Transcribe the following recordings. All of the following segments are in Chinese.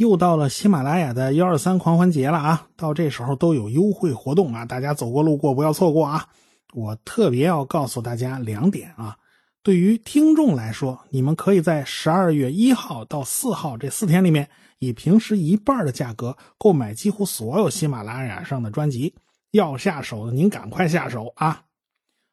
又到了喜马拉雅的幺二三狂欢节了啊！到这时候都有优惠活动啊，大家走过路过不要错过啊！我特别要告诉大家两点啊，对于听众来说，你们可以在十二月一号到四号这四天里面，以平时一半的价格购买几乎所有喜马拉雅上的专辑。要下手的您赶快下手啊！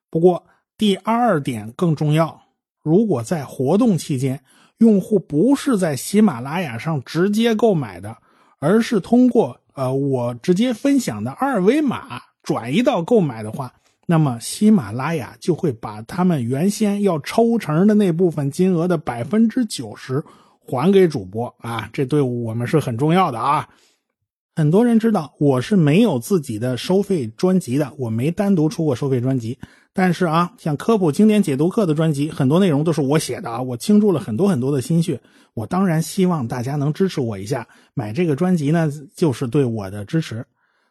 不过第二点更重要，如果在活动期间。用户不是在喜马拉雅上直接购买的，而是通过呃我直接分享的二维码转移到购买的话，那么喜马拉雅就会把他们原先要抽成的那部分金额的百分之九十还给主播啊，这对我们是很重要的啊。很多人知道我是没有自己的收费专辑的，我没单独出过收费专辑。但是啊，像科普经典解读课的专辑，很多内容都是我写的啊，我倾注了很多很多的心血。我当然希望大家能支持我一下，买这个专辑呢，就是对我的支持。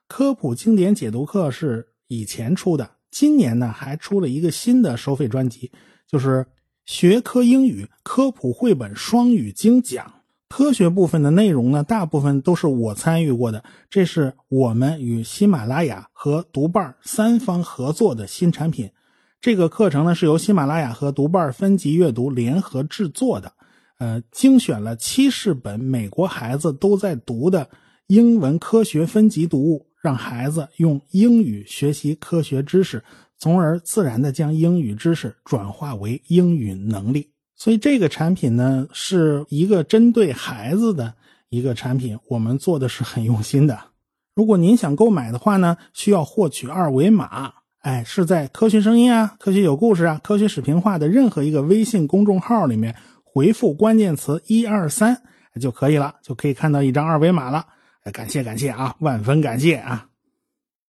科普经典解读课是以前出的，今年呢还出了一个新的收费专辑，就是学科英语科普绘本双语精讲。科学部分的内容呢，大部分都是我参与过的。这是我们与喜马拉雅和读伴三方合作的新产品。这个课程呢，是由喜马拉雅和读伴分级阅读联合制作的。呃，精选了七十本美国孩子都在读的英文科学分级读物，让孩子用英语学习科学知识，从而自然的将英语知识转化为英语能力。所以这个产品呢，是一个针对孩子的一个产品，我们做的是很用心的。如果您想购买的话呢，需要获取二维码，哎，是在科学声音啊、科学有故事啊、科学视频化的任何一个微信公众号里面回复关键词一二三就可以了，就可以看到一张二维码了。感谢感谢啊，万分感谢啊！